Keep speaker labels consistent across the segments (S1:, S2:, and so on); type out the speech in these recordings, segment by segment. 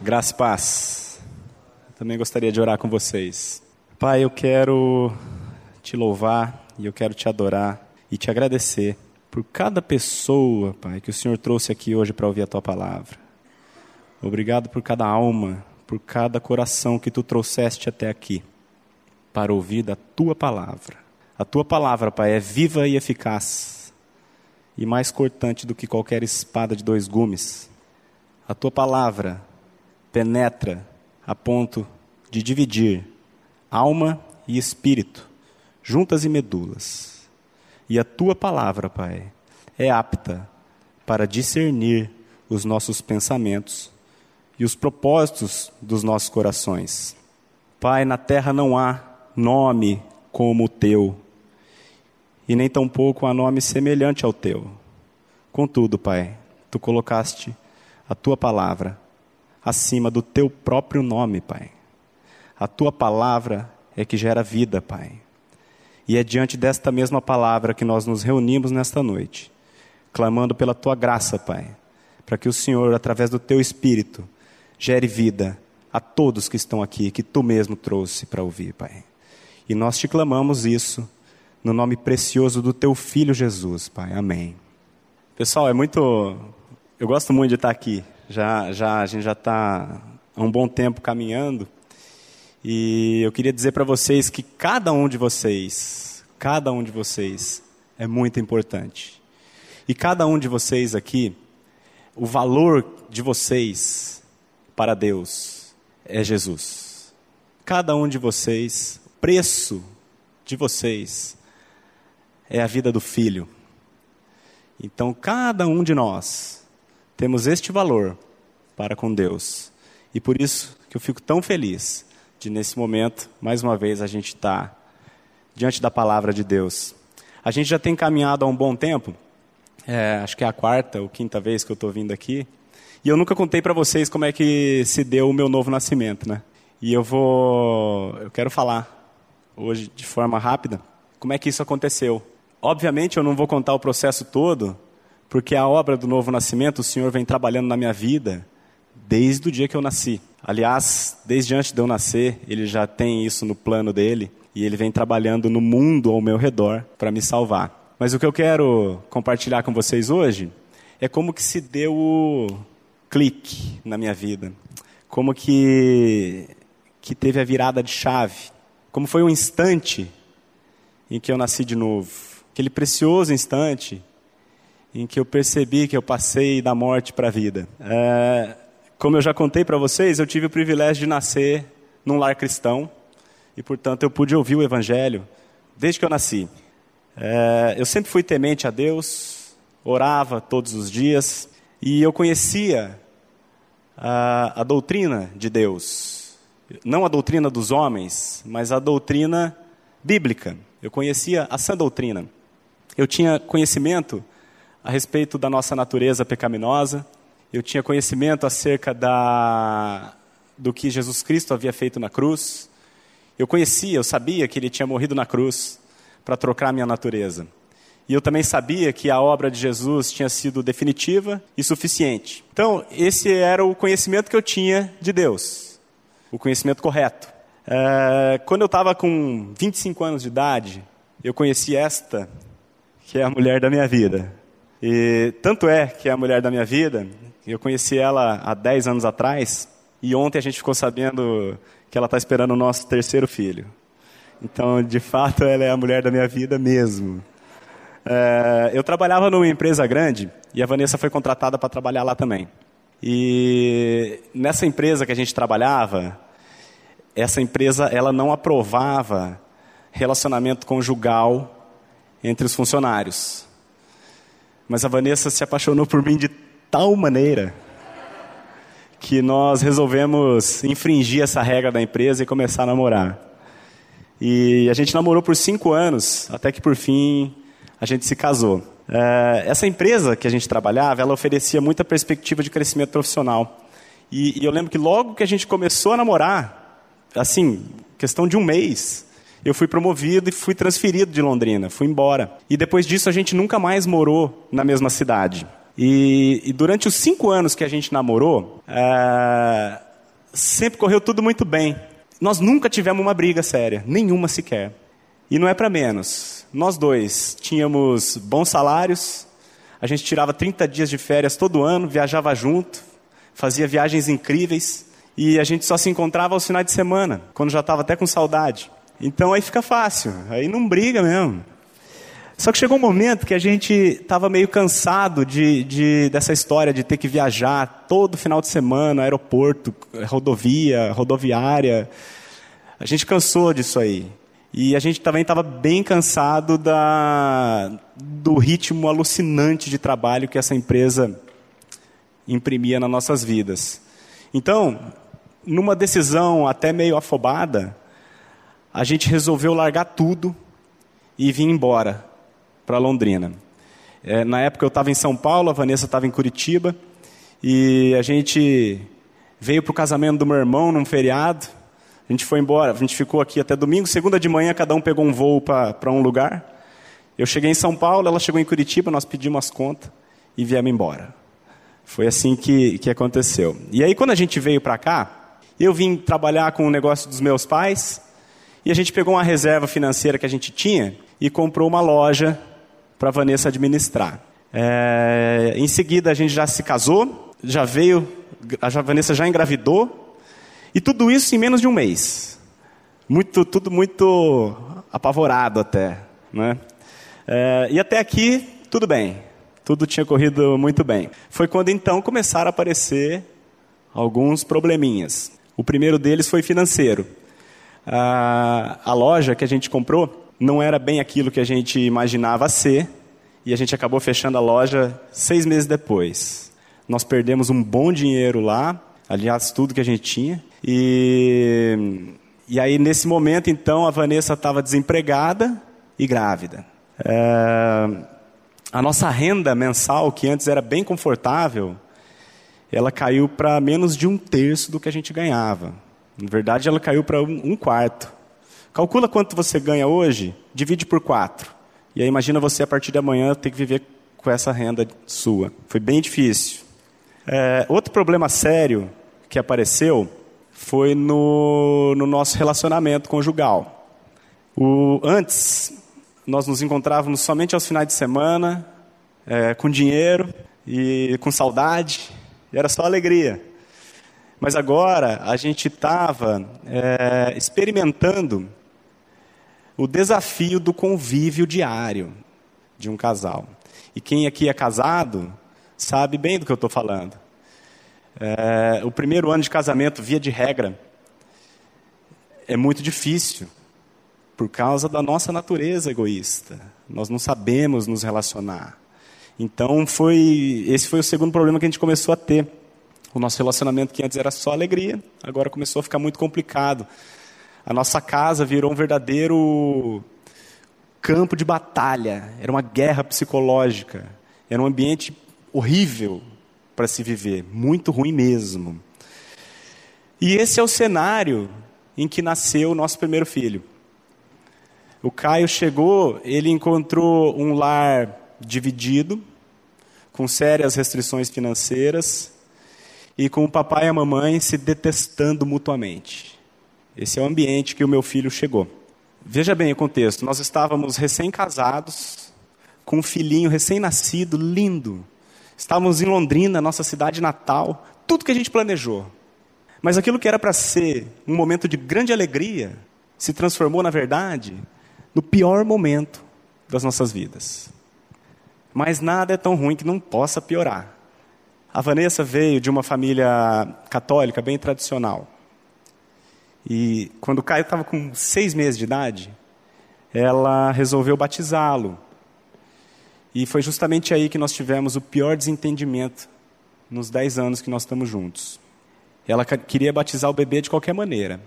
S1: Graça e paz. Também gostaria de orar com vocês. Pai, eu quero te louvar e eu quero te adorar e te agradecer por cada pessoa, Pai, que o Senhor trouxe aqui hoje para ouvir a tua palavra. Obrigado por cada alma, por cada coração que tu trouxeste até aqui para ouvir da tua palavra. A tua palavra, Pai, é viva e eficaz e mais cortante do que qualquer espada de dois gumes. A tua palavra penetra a ponto de dividir alma e espírito, juntas e medulas. E a tua palavra, Pai, é apta para discernir os nossos pensamentos e os propósitos dos nossos corações. Pai, na terra não há nome como o teu, e nem tampouco há nome semelhante ao teu. Contudo, Pai, tu colocaste a tua palavra acima do teu próprio nome, Pai. A tua palavra é que gera vida, Pai. E é diante desta mesma palavra que nós nos reunimos nesta noite, clamando pela tua graça, Pai, para que o Senhor, através do teu espírito, gere vida a todos que estão aqui, que tu mesmo trouxe para ouvir, Pai. E nós te clamamos isso no nome precioso do teu filho Jesus, Pai. Amém. Pessoal, é muito eu gosto muito de estar aqui já, já a gente já está há um bom tempo caminhando. E eu queria dizer para vocês que cada um de vocês, cada um de vocês é muito importante. E cada um de vocês aqui, o valor de vocês para Deus é Jesus. Cada um de vocês, o preço de vocês é a vida do filho. Então, cada um de nós temos este valor para com Deus. E por isso que eu fico tão feliz de, nesse momento, mais uma vez, a gente estar tá diante da palavra de Deus. A gente já tem caminhado há um bom tempo, é, acho que é a quarta ou quinta vez que eu estou vindo aqui, e eu nunca contei para vocês como é que se deu o meu novo nascimento, né? E eu vou, eu quero falar hoje de forma rápida como é que isso aconteceu. Obviamente eu não vou contar o processo todo, porque a obra do novo nascimento o Senhor vem trabalhando na minha vida desde o dia que eu nasci. Aliás, desde antes de eu nascer, ele já tem isso no plano dele e ele vem trabalhando no mundo ao meu redor para me salvar. Mas o que eu quero compartilhar com vocês hoje é como que se deu o clique na minha vida. Como que que teve a virada de chave. Como foi um instante em que eu nasci de novo. Aquele precioso instante em que eu percebi que eu passei da morte para a vida. É, como eu já contei para vocês, eu tive o privilégio de nascer num lar cristão e, portanto, eu pude ouvir o Evangelho desde que eu nasci. É, eu sempre fui temente a Deus, orava todos os dias e eu conhecia a, a doutrina de Deus, não a doutrina dos homens, mas a doutrina bíblica. Eu conhecia a sã doutrina. Eu tinha conhecimento a respeito da nossa natureza pecaminosa, eu tinha conhecimento acerca da, do que Jesus Cristo havia feito na cruz. Eu conhecia, eu sabia que ele tinha morrido na cruz para trocar a minha natureza. E eu também sabia que a obra de Jesus tinha sido definitiva e suficiente. Então, esse era o conhecimento que eu tinha de Deus, o conhecimento correto. É, quando eu estava com 25 anos de idade, eu conheci esta, que é a mulher da minha vida. E tanto é que é a mulher da minha vida, eu conheci ela há 10 anos atrás, e ontem a gente ficou sabendo que ela está esperando o nosso terceiro filho. Então, de fato, ela é a mulher da minha vida mesmo. É, eu trabalhava numa empresa grande e a Vanessa foi contratada para trabalhar lá também. E nessa empresa que a gente trabalhava, essa empresa ela não aprovava relacionamento conjugal entre os funcionários. Mas a Vanessa se apaixonou por mim de tal maneira que nós resolvemos infringir essa regra da empresa e começar a namorar. E a gente namorou por cinco anos, até que por fim a gente se casou. É, essa empresa que a gente trabalhava, ela oferecia muita perspectiva de crescimento profissional. E, eu lembro que logo que a gente começou a namorar, assim, questão de um mês, eu fui promovido e fui transferido de Londrina, fui embora. E depois disso a gente nunca mais morou na mesma cidade. E, e durante os cinco anos que a gente namorou, é, sempre correu tudo muito bem. Nós nunca tivemos uma briga séria, nenhuma sequer. E não é para menos. Nós dois tínhamos bons salários, a gente tirava 30 dias de férias todo ano, viajava junto, fazia viagens incríveis e a gente só se encontrava aos finais de semana, quando já estava até com saudade. Então aí fica fácil, aí não briga mesmo. Só que chegou um momento que a gente estava meio cansado de, de, dessa história de ter que viajar todo final de semana, aeroporto, rodovia, rodoviária. A gente cansou disso aí. E a gente também estava bem cansado da, do ritmo alucinante de trabalho que essa empresa imprimia nas nossas vidas. Então, numa decisão até meio afobada, a gente resolveu largar tudo e vir embora para Londrina. É, na época eu estava em São Paulo, a Vanessa estava em Curitiba, e a gente veio para o casamento do meu irmão num feriado. A gente foi embora, a gente ficou aqui até domingo. Segunda de manhã, cada um pegou um voo para um lugar. Eu cheguei em São Paulo, ela chegou em Curitiba, nós pedimos as contas e viemos embora. Foi assim que, que aconteceu. E aí, quando a gente veio para cá, eu vim trabalhar com o negócio dos meus pais e a gente pegou uma reserva financeira que a gente tinha e comprou uma loja para Vanessa administrar. É, em seguida, a gente já se casou, já veio, a Vanessa já engravidou, e tudo isso em menos de um mês. Muito, tudo muito apavorado até. Né? É, e até aqui, tudo bem. Tudo tinha corrido muito bem. Foi quando então começaram a aparecer alguns probleminhas. O primeiro deles foi financeiro. A, a loja que a gente comprou não era bem aquilo que a gente imaginava ser, e a gente acabou fechando a loja seis meses depois. Nós perdemos um bom dinheiro lá, aliás, tudo que a gente tinha, e, e aí nesse momento, então, a Vanessa estava desempregada e grávida. É, a nossa renda mensal, que antes era bem confortável, ela caiu para menos de um terço do que a gente ganhava. Na verdade, ela caiu para um, quarto. Calcula quanto você ganha hoje, divide por quatro. E aí imagina você a partir de amanhã ter que viver com essa renda sua. Foi bem difícil. É, outro problema sério que apareceu foi no, no nosso relacionamento conjugal. O, antes, nós nos encontrávamos somente aos finais de semana, é, com dinheiro e com saudade, e era só alegria. Mas agora a gente estava é, experimentando o desafio do convívio diário de um casal. E quem aqui é casado sabe bem do que eu estou falando. É, o primeiro ano de casamento, via de regra, é muito difícil por causa da nossa natureza egoísta. Nós não sabemos nos relacionar. Então foi esse foi o segundo problema que a gente começou a ter. O nosso relacionamento que antes era só alegria, agora começou a ficar muito complicado. A nossa casa virou um verdadeiro campo de batalha, era uma guerra psicológica, era um ambiente horrível para se viver, muito ruim mesmo. E esse é o cenário em que nasceu o nosso primeiro filho. O Caio chegou, ele encontrou um lar dividido, com sérias restrições financeiras, e com o papai e a mamãe se detestando mutuamente. Esse é o ambiente que o meu filho chegou. Veja bem o contexto. Nós estávamos recém-casados, com um filhinho recém-nascido, lindo. Estávamos em Londrina, nossa cidade natal, tudo que a gente planejou. Mas aquilo que era para ser um momento de grande alegria se transformou, na verdade, no pior momento das nossas vidas. Mas nada é tão ruim que não possa piorar. A Vanessa veio de uma família católica bem tradicional. E quando o Caio estava com seis meses de idade, ela resolveu batizá-lo. E foi justamente aí que nós tivemos o pior desentendimento nos dez anos que nós estamos juntos. Ela queria batizar o bebê de qualquer maneira.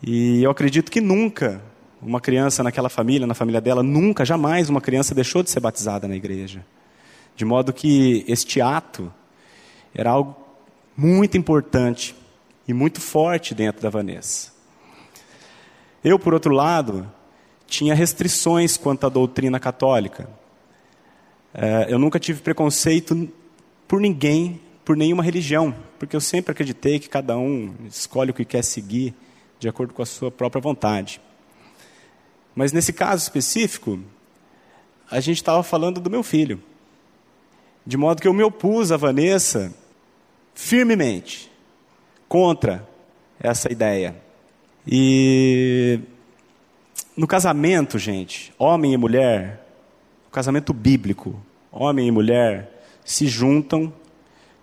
S1: E eu acredito que nunca uma criança naquela família, na família dela, nunca, jamais uma criança deixou de ser batizada na igreja. De modo que este ato era algo muito importante e muito forte dentro da Vanessa. Eu, por outro lado, tinha restrições quanto à doutrina católica. É, eu nunca tive preconceito por ninguém por nenhuma religião, porque eu sempre acreditei que cada um escolhe o que quer seguir de acordo com a sua própria vontade. Mas nesse caso específico, a gente estava falando do meu filho. De modo que eu me opus a Vanessa firmemente contra essa ideia. E no casamento, gente, homem e mulher, o casamento bíblico, homem e mulher se juntam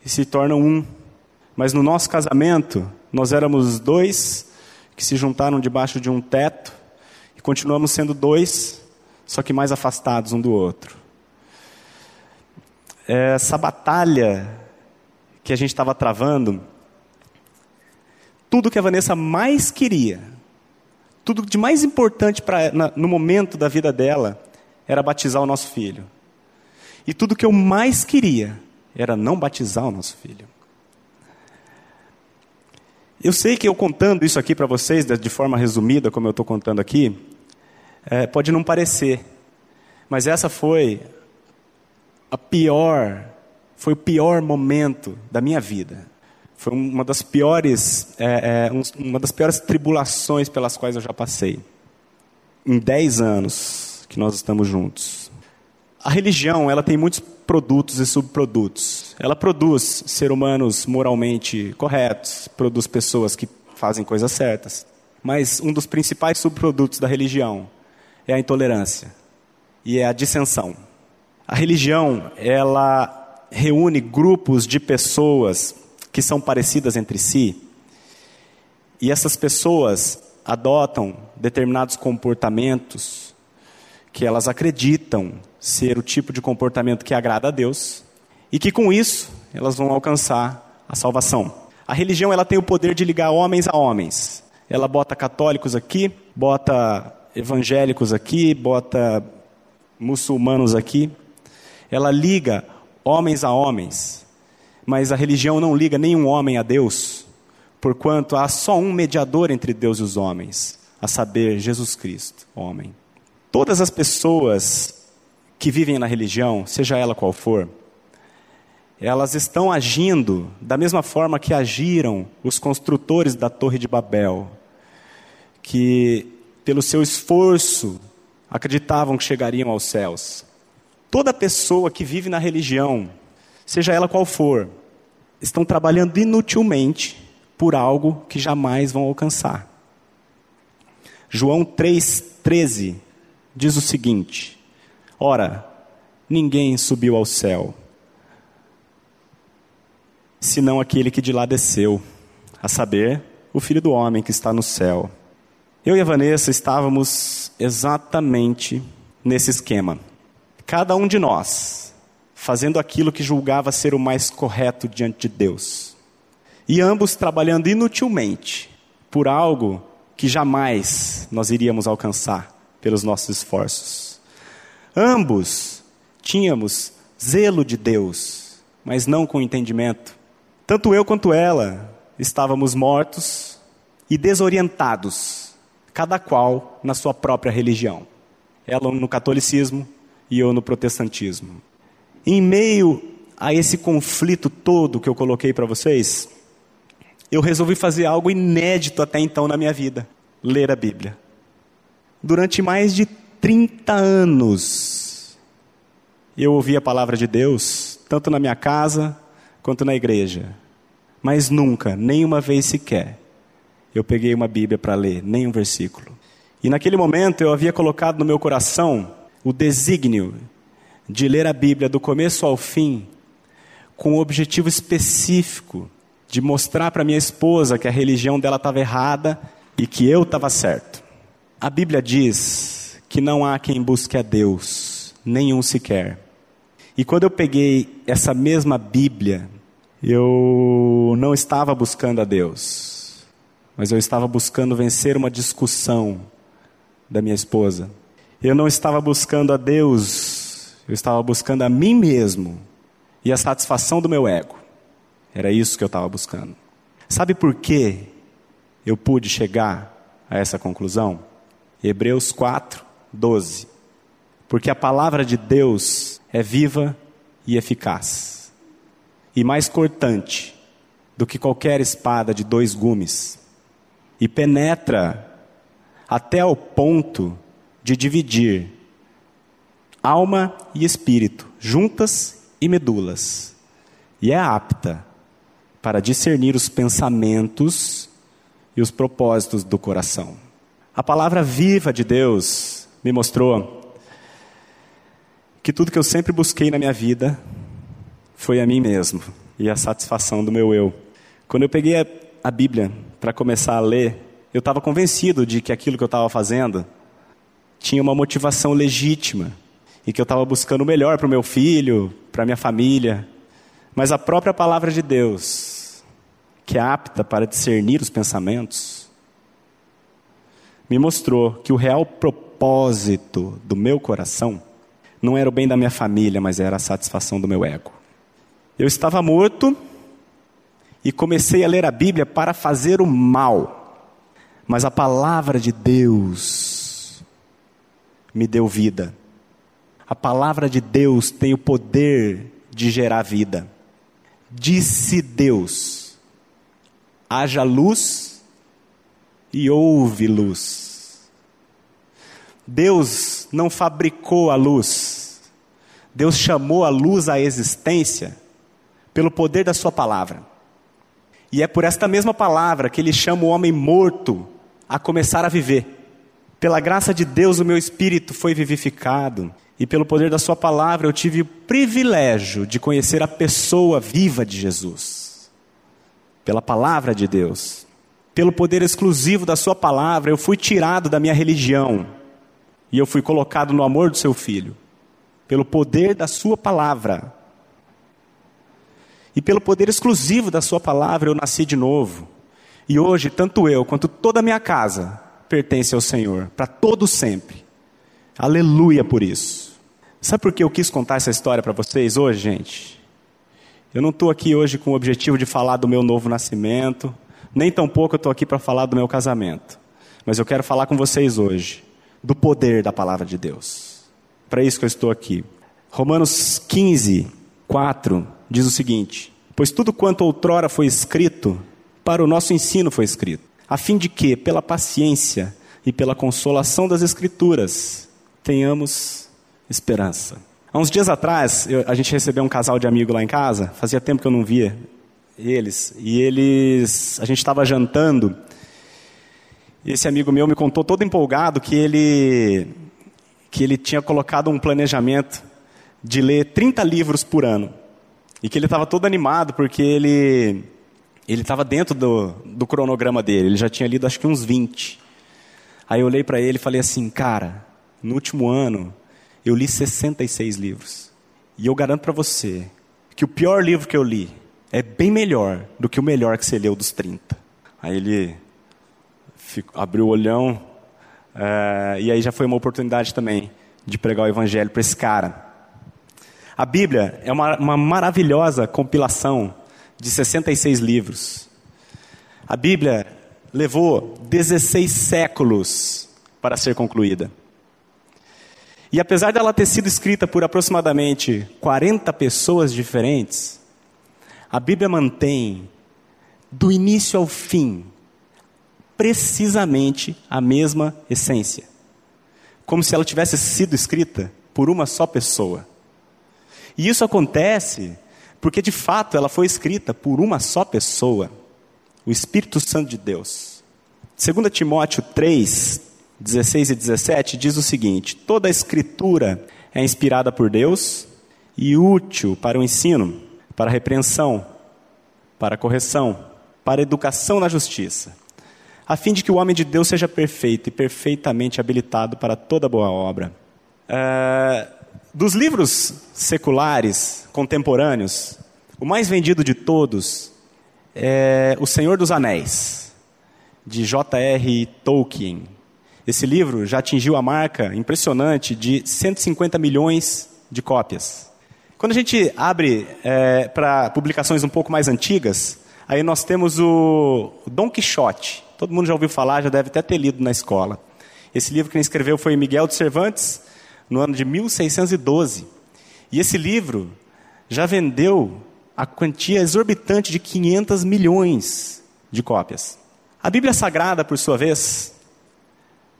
S1: e se tornam um. Mas no nosso casamento, nós éramos dois que se juntaram debaixo de um teto e continuamos sendo dois, só que mais afastados um do outro. Essa batalha que a gente estava travando, tudo que a Vanessa mais queria, tudo de mais importante pra, na, no momento da vida dela, era batizar o nosso filho. E tudo que eu mais queria era não batizar o nosso filho. Eu sei que eu contando isso aqui para vocês, de forma resumida, como eu estou contando aqui, é, pode não parecer, mas essa foi a pior, foi o pior momento da minha vida. Foi uma das piores, é, é, uma das piores tribulações pelas quais eu já passei. Em dez anos que nós estamos juntos. A religião, ela tem muitos produtos e subprodutos. Ela produz ser humanos moralmente corretos, produz pessoas que fazem coisas certas. Mas um dos principais subprodutos da religião é a intolerância e é a dissensão. A religião, ela reúne grupos de pessoas que são parecidas entre si, e essas pessoas adotam determinados comportamentos que elas acreditam ser o tipo de comportamento que agrada a Deus e que com isso elas vão alcançar a salvação. A religião ela tem o poder de ligar homens a homens. Ela bota católicos aqui, bota evangélicos aqui, bota muçulmanos aqui. Ela liga homens a homens. Mas a religião não liga nenhum homem a Deus, porquanto há só um mediador entre Deus e os homens, a saber, Jesus Cristo, homem. Todas as pessoas que vivem na religião, seja ela qual for, elas estão agindo da mesma forma que agiram os construtores da Torre de Babel, que, pelo seu esforço, acreditavam que chegariam aos céus. Toda pessoa que vive na religião, seja ela qual for, estão trabalhando inutilmente por algo que jamais vão alcançar. João 3,13 diz o seguinte: Ora, ninguém subiu ao céu, senão aquele que de lá desceu, a saber, o Filho do Homem que está no céu. Eu e a Vanessa estávamos exatamente nesse esquema. Cada um de nós fazendo aquilo que julgava ser o mais correto diante de Deus. E ambos trabalhando inutilmente por algo que jamais nós iríamos alcançar pelos nossos esforços. Ambos tínhamos zelo de Deus, mas não com entendimento. Tanto eu quanto ela estávamos mortos e desorientados, cada qual na sua própria religião. Ela no catolicismo e eu no protestantismo. Em meio a esse conflito todo que eu coloquei para vocês, eu resolvi fazer algo inédito até então na minha vida: ler a Bíblia. Durante mais de 30 anos, eu ouvi a palavra de Deus, tanto na minha casa quanto na igreja. Mas nunca, nem uma vez sequer, eu peguei uma Bíblia para ler, nem um versículo. E naquele momento eu havia colocado no meu coração o desígnio de ler a Bíblia do começo ao fim, com o objetivo específico de mostrar para minha esposa que a religião dela estava errada e que eu estava certo. A Bíblia diz que não há quem busque a Deus, nenhum sequer. E quando eu peguei essa mesma Bíblia, eu não estava buscando a Deus, mas eu estava buscando vencer uma discussão da minha esposa. Eu não estava buscando a Deus, eu estava buscando a mim mesmo e a satisfação do meu ego. Era isso que eu estava buscando. Sabe por que eu pude chegar a essa conclusão? Hebreus 4, 12. Porque a palavra de Deus é viva e eficaz. e mais cortante do que qualquer espada de dois gumes, e penetra até ao ponto de dividir alma e espírito, juntas e medulas, e é apta para discernir os pensamentos e os propósitos do coração. A palavra viva de Deus me mostrou que tudo que eu sempre busquei na minha vida foi a mim mesmo e a satisfação do meu eu. Quando eu peguei a, Bíblia para começar a ler, eu estava convencido de que aquilo que eu estava fazendo tinha uma motivação legítima e que eu estava buscando o melhor para o meu filho, para minha família. Mas a própria palavra de Deus, que é apta para discernir os pensamentos, me mostrou que o real propósito do meu coração não era o bem da minha família, mas era a satisfação do meu ego. Eu estava morto e comecei a ler a Bíblia para fazer o mal, mas a palavra de Deus me deu vida. A palavra de Deus tem o poder de gerar vida. Disse Deus: haja luz e houve luz. Deus não fabricou a luz, Deus chamou a luz à existência pelo poder da Sua palavra. E é por esta mesma palavra que Ele chama o homem morto a começar a viver. Pela graça de Deus, o meu espírito foi vivificado e pelo poder da Sua palavra eu tive o privilégio de conhecer a pessoa viva de Jesus. Pela palavra de Deus, pelo poder exclusivo da Sua palavra, eu fui tirado da minha religião e eu fui colocado no amor do Seu Filho. Pelo poder da Sua palavra e pelo poder exclusivo da Sua palavra eu nasci de novo. E hoje, tanto eu quanto toda a minha casa pertence ao Senhor, para todo sempre. Aleluia por isso. Sabe por que eu quis contar essa história para vocês hoje, gente? Eu não estou aqui hoje com o objetivo de falar do meu novo nascimento, nem tampouco eu estou aqui para falar do meu casamento. Mas eu quero falar com vocês hoje do poder da palavra de Deus. Para isso que eu estou aqui. Romanos 15, 4 diz o seguinte: Pois tudo quanto outrora foi escrito, para o nosso ensino foi escrito, a fim de que, pela paciência e pela consolação das Escrituras, tenhamos esperança. Há uns dias atrás, eu, a gente recebeu um casal de amigo lá em casa, fazia tempo que eu não via eles, e eles, a gente estava jantando, e esse amigo meu me contou todo empolgado que ele, que ele tinha colocado um planejamento de ler 30 livros por ano, e que ele estava todo animado porque ele ele estava dentro do, do cronograma dele, ele já tinha lido acho que uns 20. Aí eu olhei para ele e falei assim, cara, no último ano, eu li 66 livros. E eu garanto para você que o pior livro que eu li é bem melhor do que o melhor que você leu dos 30. Aí ele ficou, abriu o olhão, uh, e aí já foi uma oportunidade também de pregar o evangelho para esse cara. A Bíblia é uma, uma maravilhosa compilação de 66 livros. A Bíblia levou 16 séculos para ser concluída. E apesar dela ter sido escrita por aproximadamente 40 pessoas diferentes, a Bíblia mantém, do início ao fim, precisamente a mesma essência. Como se ela tivesse sido escrita por uma só pessoa. E isso acontece porque, de fato, ela foi escrita por uma só pessoa, o Espírito Santo de Deus. 2 Timóteo 3, 16 e 17 diz o seguinte: toda a escritura é inspirada por Deus e útil para o ensino, para a repreensão, para a correção, para a educação na justiça, a fim de que o homem de Deus seja perfeito e perfeitamente habilitado para toda boa obra. É, dos livros seculares contemporâneos, o mais vendido de todos é O Senhor dos Anéis, de J.R. Tolkien. Esse livro já atingiu a marca impressionante de 150 milhões de cópias. Quando a gente abre é, para publicações um pouco mais antigas, aí nós temos o Dom Quixote. Todo mundo já ouviu falar, já deve até ter lido na escola. Esse livro quem escreveu foi Miguel de Cervantes, no ano de 1612. E esse livro já vendeu a quantia exorbitante de 500 milhões de cópias. A Bíblia Sagrada, por sua vez,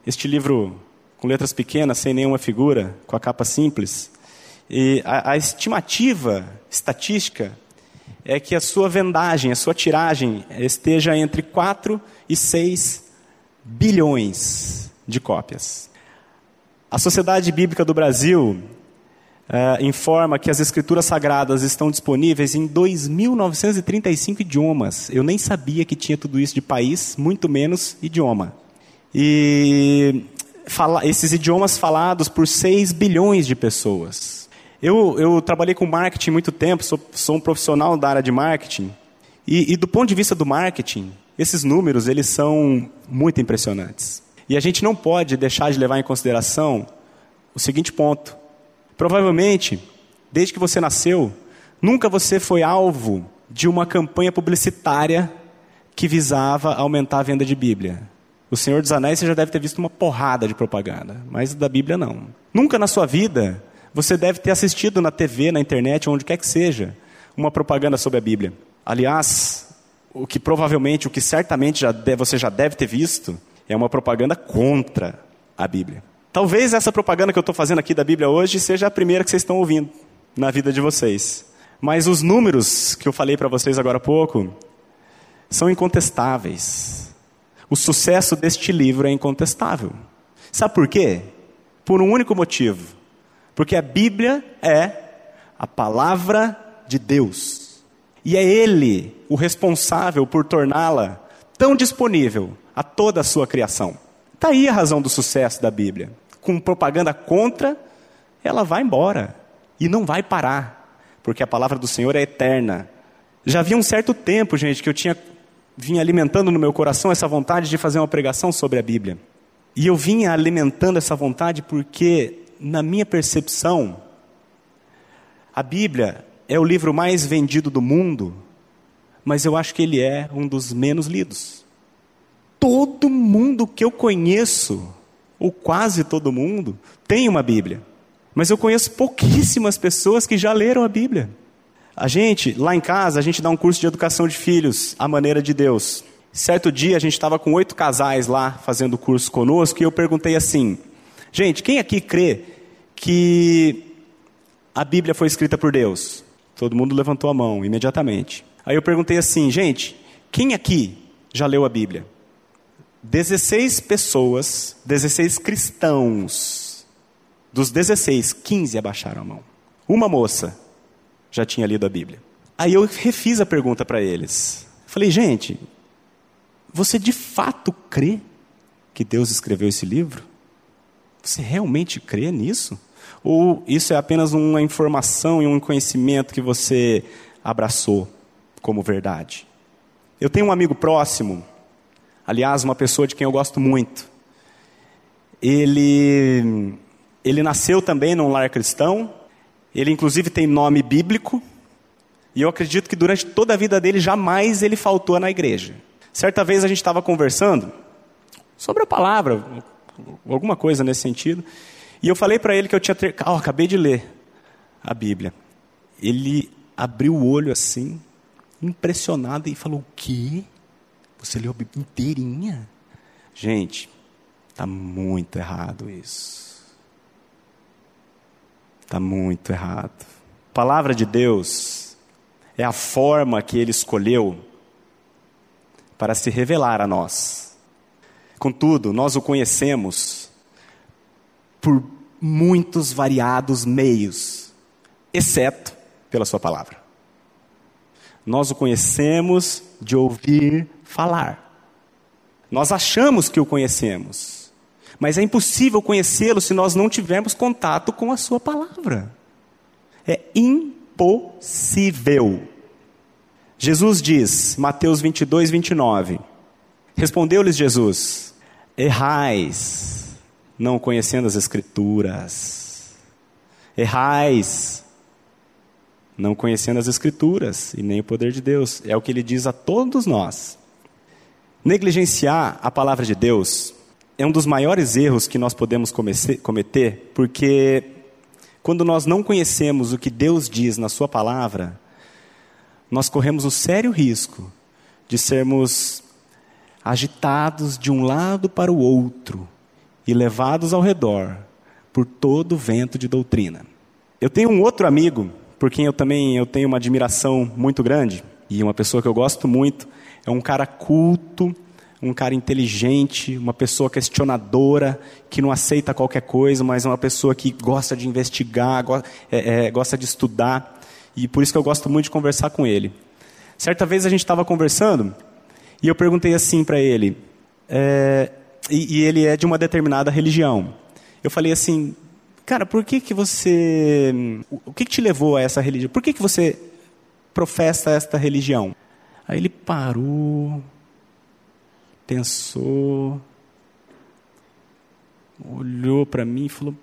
S1: este livro com letras pequenas, sem nenhuma figura, com a capa simples, e a, a estimativa estatística é que a sua vendagem, a sua tiragem esteja entre 4 e 6 bilhões de cópias. A Sociedade Bíblica do Brasil uh, informa que as escrituras sagradas estão disponíveis em 2.935 idiomas. Eu nem sabia que tinha tudo isso de país, muito menos idioma. E fala, esses idiomas falados por 6 bilhões de pessoas. Eu, eu trabalhei com marketing muito tempo, sou, sou um profissional da área de marketing. E, e do ponto de vista do marketing, esses números eles são muito impressionantes. E a gente não pode deixar de levar em consideração o seguinte ponto: Provavelmente, desde que você nasceu, nunca você foi alvo de uma campanha publicitária que visava aumentar a venda de Bíblia. O Senhor dos Anéis você já deve ter visto uma porrada de propaganda, mas da Bíblia não. Nunca na sua vida você deve ter assistido na TV, na internet, onde quer que seja, uma propaganda sobre a Bíblia. Aliás, o que provavelmente, o que certamente já deve, você já deve ter visto, é uma propaganda contra a Bíblia. Talvez essa propaganda que eu estou fazendo aqui da Bíblia hoje seja a primeira que vocês estão ouvindo na vida de vocês. Mas os números que eu falei para vocês agora há pouco são incontestáveis. O sucesso deste livro é incontestável. Sabe por quê? Por um único motivo. Porque a Bíblia é a palavra de Deus. E é Ele o responsável por torná-la tão disponível a toda a sua criação. Está aí a razão do sucesso da Bíblia com propaganda contra, ela vai embora e não vai parar, porque a palavra do Senhor é eterna. Já havia um certo tempo, gente, que eu tinha vinha alimentando no meu coração essa vontade de fazer uma pregação sobre a Bíblia. E eu vinha alimentando essa vontade porque, na minha percepção, a Bíblia é o livro mais vendido do mundo, mas eu acho que ele é um dos menos lidos. Todo mundo que eu conheço ou quase todo mundo, tem uma Bíblia. Mas eu conheço pouquíssimas pessoas que já leram a Bíblia. A gente, lá em casa, a gente dá um curso de educação de filhos, à maneira de Deus. Certo dia, a gente estava com oito casais lá fazendo o curso conosco, e eu perguntei assim: gente, quem aqui crê que a Bíblia foi escrita por Deus? Todo mundo levantou a mão imediatamente. Aí eu perguntei assim: gente, quem aqui já leu a Bíblia? 16 pessoas, 16 cristãos, dos 16, 15 abaixaram a mão. Uma moça já tinha lido a Bíblia. Aí eu refiz a pergunta para eles. Falei, gente, você de fato crê que Deus escreveu esse livro? Você realmente crê nisso? Ou isso é apenas uma informação e um conhecimento que você abraçou como verdade? Eu tenho um amigo próximo Aliás, uma pessoa de quem eu gosto muito. Ele, ele nasceu também num lar cristão. Ele, inclusive, tem nome bíblico. E eu acredito que durante toda a vida dele, jamais ele faltou na igreja. Certa vez a gente estava conversando sobre a palavra, alguma coisa nesse sentido. E eu falei para ele que eu tinha. Ter... Oh, acabei de ler a Bíblia. Ele abriu o olho assim, impressionado, e falou: O quê? Você leu a Bíblia inteirinha? Gente, está muito errado isso. Está muito errado. A palavra de Deus é a forma que Ele escolheu para se revelar a nós. Contudo, nós o conhecemos por muitos variados meios, exceto pela Sua palavra. Nós o conhecemos de ouvir falar. Nós achamos que o conhecemos, mas é impossível conhecê-lo se nós não tivermos contato com a Sua palavra. É impossível. Jesus diz, Mateus 22, 29. Respondeu-lhes Jesus: Errais, não conhecendo as Escrituras. Errais, não conhecendo as Escrituras e nem o poder de Deus. É o que ele diz a todos nós. Negligenciar a palavra de Deus é um dos maiores erros que nós podemos cometer, porque quando nós não conhecemos o que Deus diz na Sua palavra, nós corremos o sério risco de sermos agitados de um lado para o outro e levados ao redor por todo vento de doutrina. Eu tenho um outro amigo, por quem eu também eu tenho uma admiração muito grande, e uma pessoa que eu gosto muito, é um cara culto, um cara inteligente, uma pessoa questionadora, que não aceita qualquer coisa, mas é uma pessoa que gosta de investigar, gosta, é, é, gosta de estudar, e por isso que eu gosto muito de conversar com ele. Certa vez a gente estava conversando, e eu perguntei assim para ele, é, e, e, ele é de uma determinada religião. Eu falei assim, cara, por que que você, o que, que te levou a essa religião? Por que que você professa esta religião? Aí ele parou, pensou, olhou para mim e falou: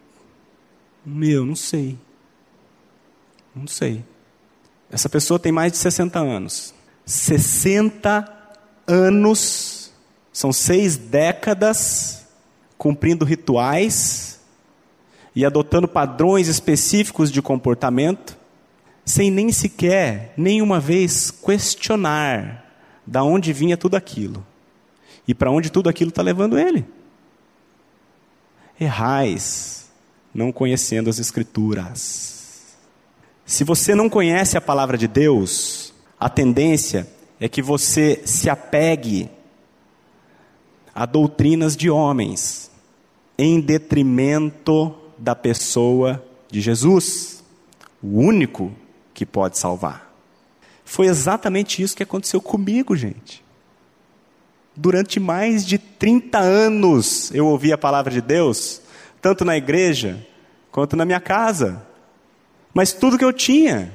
S1: Meu, não sei. Não sei. Essa pessoa tem mais de 60 anos. 60 anos, são seis décadas, cumprindo rituais e adotando padrões específicos de comportamento, sem nem sequer, nenhuma vez, questionar da onde vinha tudo aquilo e para onde tudo aquilo está levando ele. Errais, não conhecendo as Escrituras. Se você não conhece a palavra de Deus, a tendência é que você se apegue a doutrinas de homens, em detrimento da pessoa de Jesus, o único que pode salvar. Foi exatamente isso que aconteceu comigo, gente. Durante mais de 30 anos eu ouvi a palavra de Deus, tanto na igreja quanto na minha casa. Mas tudo que eu tinha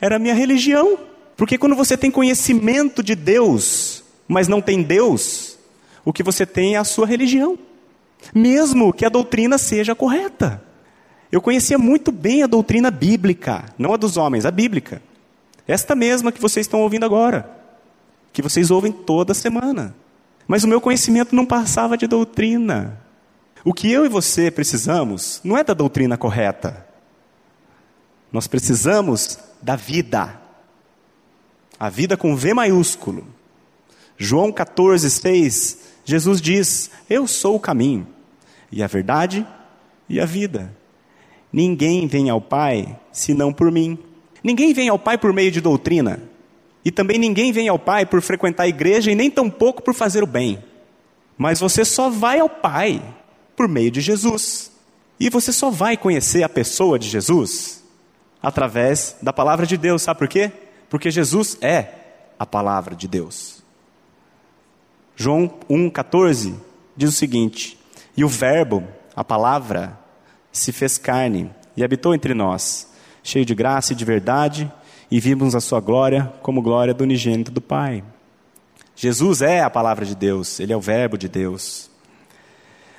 S1: era a minha religião. Porque quando você tem conhecimento de Deus, mas não tem Deus, o que você tem é a sua religião. Mesmo que a doutrina seja correta. Eu conhecia muito bem a doutrina bíblica, não a dos homens, a bíblica. Esta mesma que vocês estão ouvindo agora, que vocês ouvem toda semana. Mas o meu conhecimento não passava de doutrina. O que eu e você precisamos não é da doutrina correta. Nós precisamos da vida. A vida com V maiúsculo. João 14, 6, Jesus diz: Eu sou o caminho, e a verdade e a vida. Ninguém vem ao Pai senão por mim. Ninguém vem ao Pai por meio de doutrina. E também ninguém vem ao Pai por frequentar a igreja e nem tampouco por fazer o bem. Mas você só vai ao Pai por meio de Jesus. E você só vai conhecer a pessoa de Jesus através da palavra de Deus. Sabe por quê? Porque Jesus é a palavra de Deus. João 1,14 diz o seguinte: E o Verbo, a palavra, se fez carne e habitou entre nós, cheio de graça e de verdade e vimos a sua glória como glória do unigênito do Pai. Jesus é a palavra de Deus, ele é o Verbo de Deus.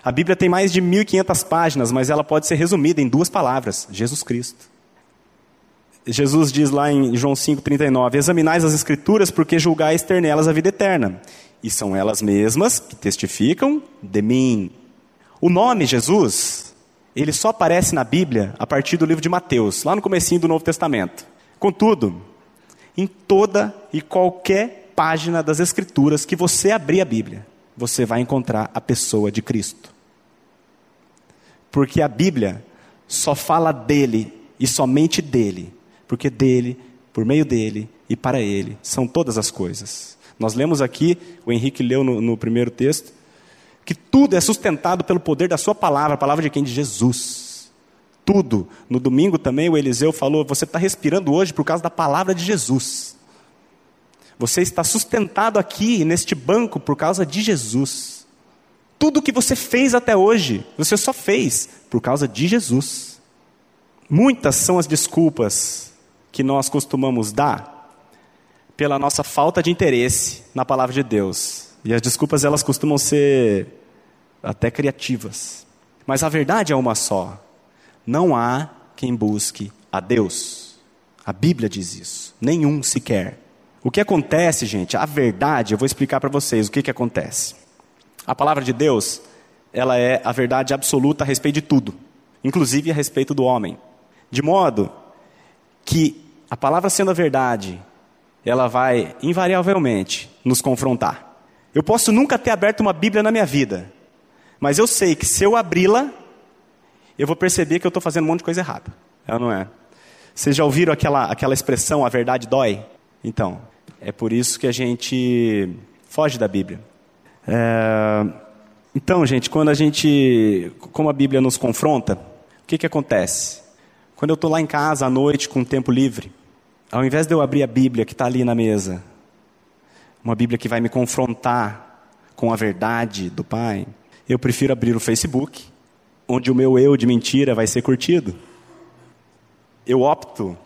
S1: A Bíblia tem mais de 1.500 páginas, mas ela pode ser resumida em duas palavras: Jesus Cristo. Jesus diz lá em João 5,39: Examinais as Escrituras, porque julgais ter nelas a vida eterna. E são elas mesmas que testificam de mim. O nome Jesus, ele só aparece na Bíblia a partir do livro de Mateus, lá no comecinho do Novo Testamento. Contudo, em toda e qualquer página das Escrituras que você abrir a Bíblia, você vai encontrar a pessoa de Cristo. Porque a Bíblia só fala dele e somente dele, porque dele, por meio dele e para ele são todas as coisas. Nós lemos aqui, o Henrique leu no, no primeiro texto, que tudo é sustentado pelo poder da sua palavra, a palavra de quem? De Jesus tudo. No domingo também o Eliseu falou: você está respirando hoje por causa da palavra de Jesus. Você está sustentado aqui neste banco por causa de Jesus. Tudo que você fez até hoje, você só fez por causa de Jesus. Muitas são as desculpas que nós costumamos dar pela nossa falta de interesse na palavra de Deus. E as desculpas elas costumam ser até criativas. Mas a verdade é uma só não há quem busque a Deus. A Bíblia diz isso. Nenhum sequer. O que acontece, gente, a verdade, eu vou explicar para vocês o que, que acontece. A palavra de Deus, ela é a verdade absoluta a respeito de tudo, inclusive a respeito do homem. De modo que a palavra sendo a verdade, ela vai invariavelmente nos confrontar. Eu posso nunca ter aberto uma Bíblia na minha vida, mas eu sei que se eu abri-la, eu vou perceber que eu estou fazendo um monte de coisa errada. Ela não é? Vocês já ouviram aquela, aquela expressão, a verdade dói? Então, é por isso que a gente foge da Bíblia. É... Então, gente, quando a gente, como a Bíblia nos confronta, o que, que acontece? Quando eu estou lá em casa à noite com tempo livre, ao invés de eu abrir a Bíblia que está ali na mesa, uma Bíblia que vai me confrontar com a verdade do Pai, eu prefiro abrir o Facebook, onde o meu eu de mentira vai ser curtido. Eu opto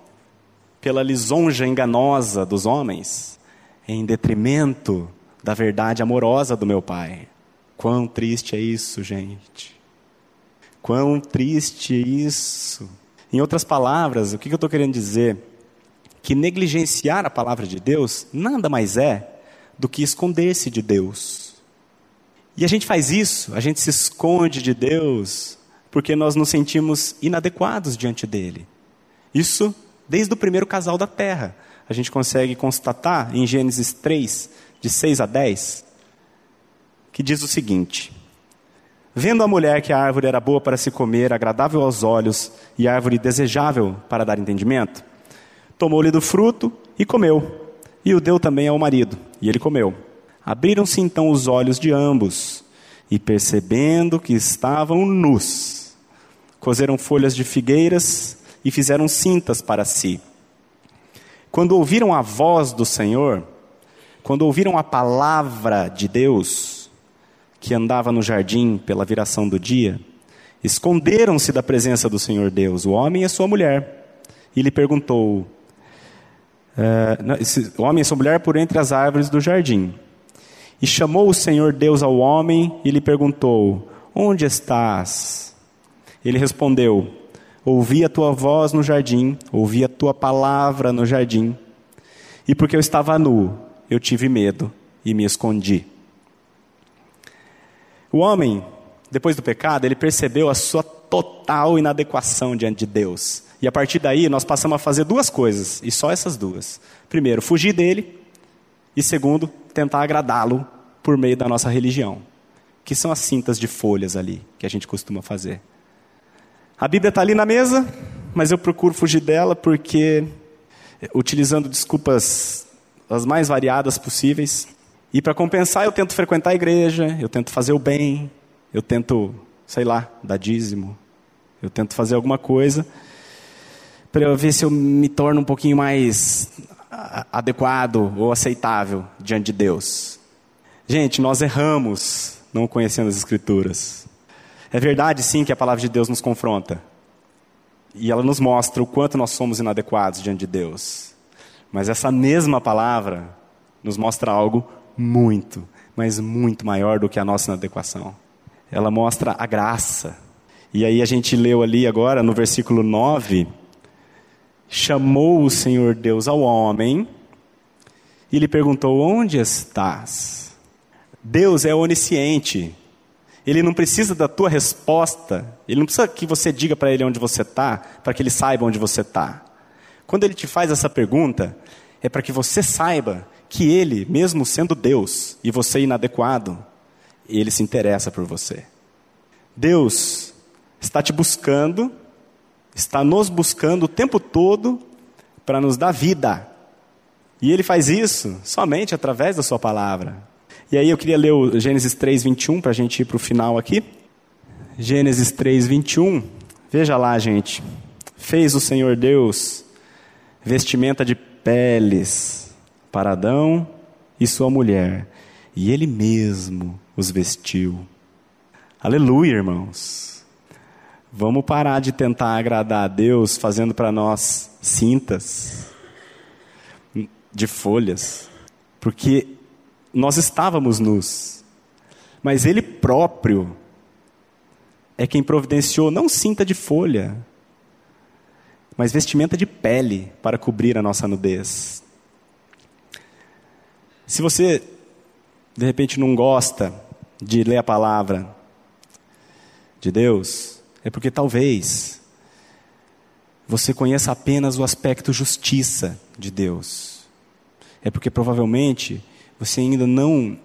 S1: pela lisonja enganosa dos homens, em detrimento da verdade amorosa do meu Pai. Quão triste é isso, gente. Quão triste é isso. Em outras palavras, o que eu estou querendo dizer? Que negligenciar a palavra de Deus nada mais é do que esconder-se de Deus. E a gente faz isso, a gente se esconde de Deus, porque nós nos sentimos inadequados diante dele. Isso desde o primeiro casal da terra. A gente consegue constatar em Gênesis 3, de 6 a 10, que diz o seguinte: Vendo a mulher que a árvore era boa para se comer, agradável aos olhos e árvore desejável para dar entendimento, tomou-lhe do fruto e comeu, e o deu também ao marido, e ele comeu. Abriram-se então os olhos de ambos, e percebendo que estavam nus, cozeram folhas de figueiras e fizeram cintas para si. Quando ouviram a voz do Senhor, quando ouviram a palavra de Deus, que andava no jardim pela viração do dia, esconderam-se da presença do Senhor Deus, o homem e a sua mulher, e lhe perguntou: o homem e sua mulher por entre as árvores do jardim. E chamou o Senhor Deus ao homem e lhe perguntou: Onde estás? Ele respondeu: Ouvi a tua voz no jardim, ouvi a tua palavra no jardim. E porque eu estava nu, eu tive medo e me escondi. O homem, depois do pecado, ele percebeu a sua total inadequação diante de Deus. E a partir daí, nós passamos a fazer duas coisas, e só essas duas. Primeiro, fugir dele, e segundo, tentar agradá-lo por meio da nossa religião, que são as cintas de folhas ali que a gente costuma fazer. A Bíblia está ali na mesa, mas eu procuro fugir dela porque, utilizando desculpas as mais variadas possíveis, e para compensar, eu tento frequentar a igreja, eu tento fazer o bem, eu tento, sei lá, dar dízimo, eu tento fazer alguma coisa para eu ver se eu me torno um pouquinho mais adequado ou aceitável diante de Deus. Gente, nós erramos não conhecendo as Escrituras. É verdade, sim, que a palavra de Deus nos confronta. E ela nos mostra o quanto nós somos inadequados diante de Deus. Mas essa mesma palavra nos mostra algo muito, mas muito maior do que a nossa inadequação. Ela mostra a graça. E aí a gente leu ali agora no versículo 9: chamou o Senhor Deus ao homem e lhe perguntou: Onde estás? Deus é onisciente. Ele não precisa da tua resposta, ele não precisa que você diga para ele onde você está, para que ele saiba onde você está. Quando ele te faz essa pergunta, é para que você saiba que ele, mesmo sendo Deus e você inadequado, ele se interessa por você. Deus está te buscando, está nos buscando o tempo todo para nos dar vida. E ele faz isso somente através da sua palavra. E aí eu queria ler o Gênesis 3, 21, para a gente ir para o final aqui. Gênesis 3, 21. Veja lá, gente. Fez o Senhor Deus vestimenta de peles para Adão e sua mulher, e ele mesmo os vestiu. Aleluia, irmãos. Vamos parar de tentar agradar a Deus fazendo para nós cintas de folhas, porque nós estávamos nus, mas Ele próprio é quem providenciou não cinta de folha, mas vestimenta de pele para cobrir a nossa nudez. Se você, de repente, não gosta de ler a palavra de Deus, é porque talvez você conheça apenas o aspecto justiça de Deus é porque provavelmente você ainda não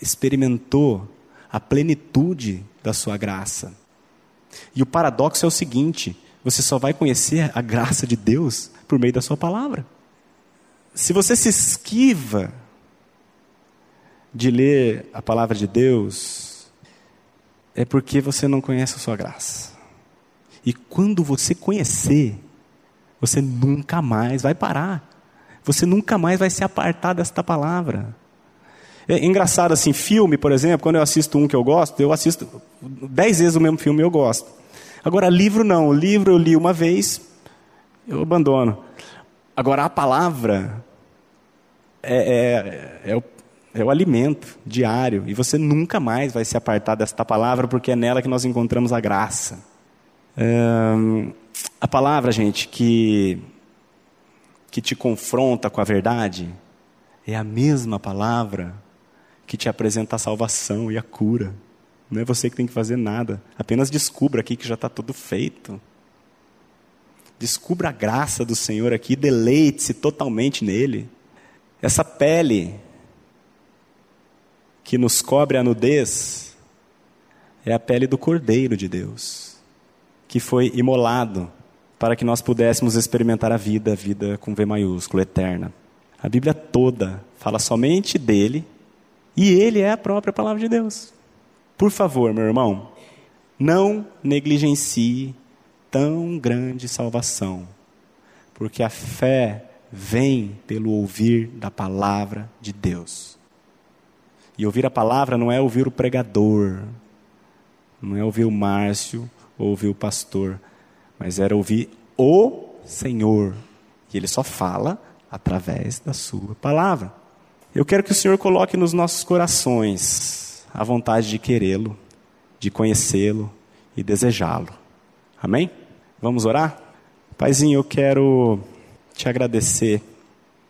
S1: experimentou a plenitude da sua graça. E o paradoxo é o seguinte: você só vai conhecer a graça de Deus por meio da sua palavra. Se você se esquiva de ler a palavra de Deus, é porque você não conhece a sua graça. E quando você conhecer, você nunca mais vai parar. Você nunca mais vai se apartar desta palavra. É engraçado assim, filme, por exemplo, quando eu assisto um que eu gosto, eu assisto dez vezes o mesmo filme eu gosto. Agora, livro não. O livro eu li uma vez, eu abandono. Agora, a palavra é, é, é, o, é o alimento diário. E você nunca mais vai se apartar desta palavra, porque é nela que nós encontramos a graça. É, a palavra, gente, que, que te confronta com a verdade, é a mesma palavra que te apresenta a salvação e a cura. Não é você que tem que fazer nada. Apenas descubra aqui que já está tudo feito. Descubra a graça do Senhor aqui, deleite-se totalmente nele. Essa pele que nos cobre a nudez é a pele do Cordeiro de Deus, que foi imolado para que nós pudéssemos experimentar a vida, a vida com V maiúsculo, eterna. A Bíblia toda fala somente dele e ele é a própria palavra de Deus. Por favor, meu irmão, não negligencie tão grande salvação, porque a fé vem pelo ouvir da palavra de Deus. E ouvir a palavra não é ouvir o pregador, não é ouvir o Márcio ouvir o pastor, mas era ouvir o Senhor. E ele só fala através da sua palavra. Eu quero que o Senhor coloque nos nossos corações a vontade de querê-lo, de conhecê-lo e desejá-lo. Amém? Vamos orar? Paizinho, eu quero te agradecer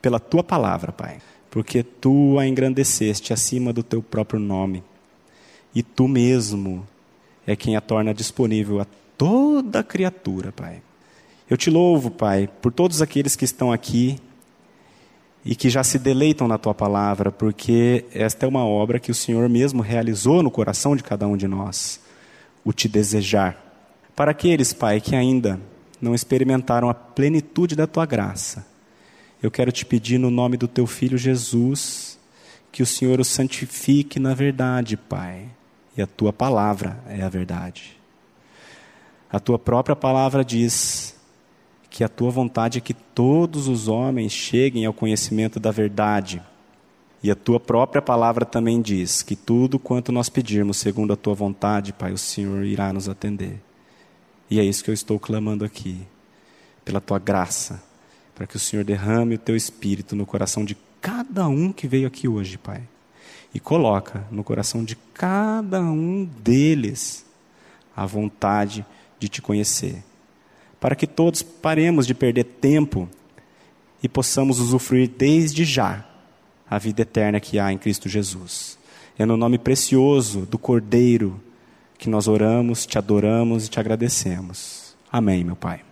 S1: pela tua palavra, Pai, porque tu a engrandeceste acima do teu próprio nome. E tu mesmo é quem a torna disponível a toda criatura, Pai. Eu te louvo, Pai, por todos aqueles que estão aqui e que já se deleitam na tua palavra, porque esta é uma obra que o Senhor mesmo realizou no coração de cada um de nós, o te desejar. Para aqueles, Pai, que ainda não experimentaram a plenitude da tua graça, eu quero te pedir no nome do teu filho Jesus, que o Senhor o santifique na verdade, Pai, e a tua palavra é a verdade. A tua própria palavra diz que a tua vontade é que todos os homens cheguem ao conhecimento da verdade. E a tua própria palavra também diz que tudo quanto nós pedirmos segundo a tua vontade, Pai, o Senhor irá nos atender. E é isso que eu estou clamando aqui, pela tua graça, para que o Senhor derrame o teu espírito no coração de cada um que veio aqui hoje, Pai. E coloca no coração de cada um deles a vontade de te conhecer para que todos paremos de perder tempo e possamos usufruir desde já a vida eterna que há em Cristo Jesus. É no nome precioso do Cordeiro que nós oramos, te adoramos e te agradecemos. Amém, meu Pai.